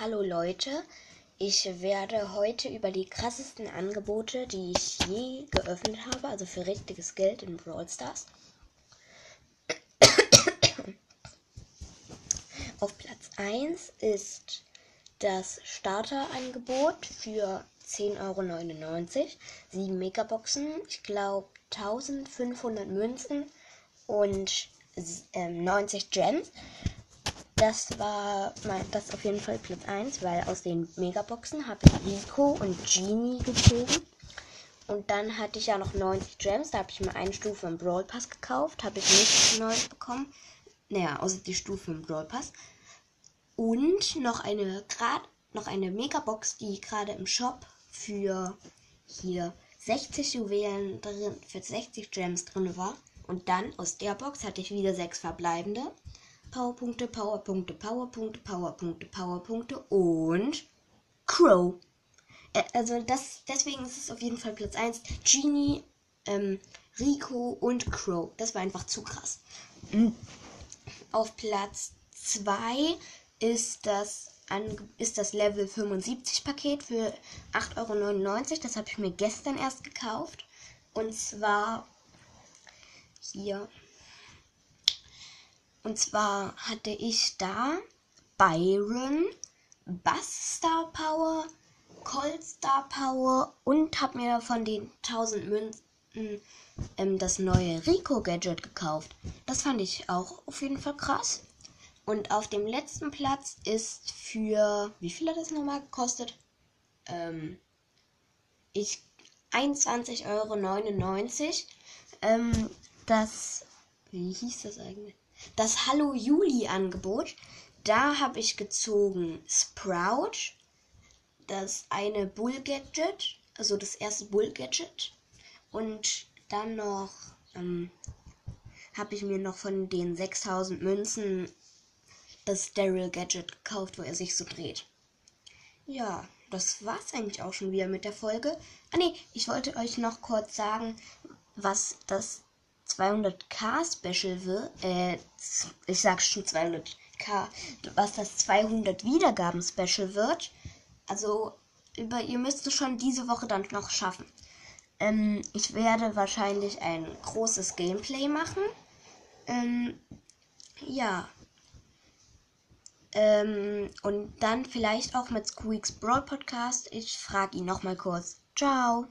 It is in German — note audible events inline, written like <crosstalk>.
Hallo Leute, ich werde heute über die krassesten Angebote, die ich je geöffnet habe, also für richtiges Geld in Brawl Stars. <coughs> Auf Platz 1 ist das Starterangebot für 10,99 Euro. 7 Megaboxen, ich glaube 1500 Münzen und äh, 90 Gems. Das war mein, das auf jeden Fall Platz 1, weil aus den Megaboxen habe ich Rico und Genie gezogen. Und dann hatte ich ja noch 90 Gems. Da habe ich mir eine Stufe im Brawl Pass gekauft. Habe ich nichts Neues bekommen. Naja, außer die Stufe im Brawl Pass. Und noch eine grad, noch eine Megabox, die gerade im Shop für hier 60 Juwelen drin, für 60 Gems drin war. Und dann aus der Box hatte ich wieder sechs verbleibende. Powerpunkte, Powerpunkte, Powerpunkte, Powerpunkte, Powerpunkte und Crow. Also das, deswegen ist es auf jeden Fall Platz 1. Genie, ähm, Rico und Crow. Das war einfach zu krass. Auf Platz 2 ist das, ist das Level 75 Paket für 8,99 Euro. Das habe ich mir gestern erst gekauft. Und zwar hier und zwar hatte ich da Byron, Bass Star Power, Cold Star Power und habe mir von den 1000 Münzen ähm, das neue Rico Gadget gekauft. Das fand ich auch auf jeden Fall krass. Und auf dem letzten Platz ist für, wie viel hat das nochmal gekostet? Ähm, ich 21,99 Euro. Ähm, das, wie hieß das eigentlich? Das Hallo Juli Angebot. Da habe ich gezogen Sprout, das eine Bull Gadget, also das erste Bull Gadget. Und dann noch ähm, habe ich mir noch von den 6000 Münzen das Daryl Gadget gekauft, wo er sich so dreht. Ja, das war's eigentlich auch schon wieder mit der Folge. Ah nee, ich wollte euch noch kurz sagen, was das 200k Special wird, äh, ich sag schon 200k, was das 200 Wiedergaben Special wird. Also, über, ihr müsst es schon diese Woche dann noch schaffen. Ähm, ich werde wahrscheinlich ein großes Gameplay machen. Ähm, ja. Ähm, und dann vielleicht auch mit Squeaks Brawl Podcast. Ich frage ihn nochmal kurz. Ciao.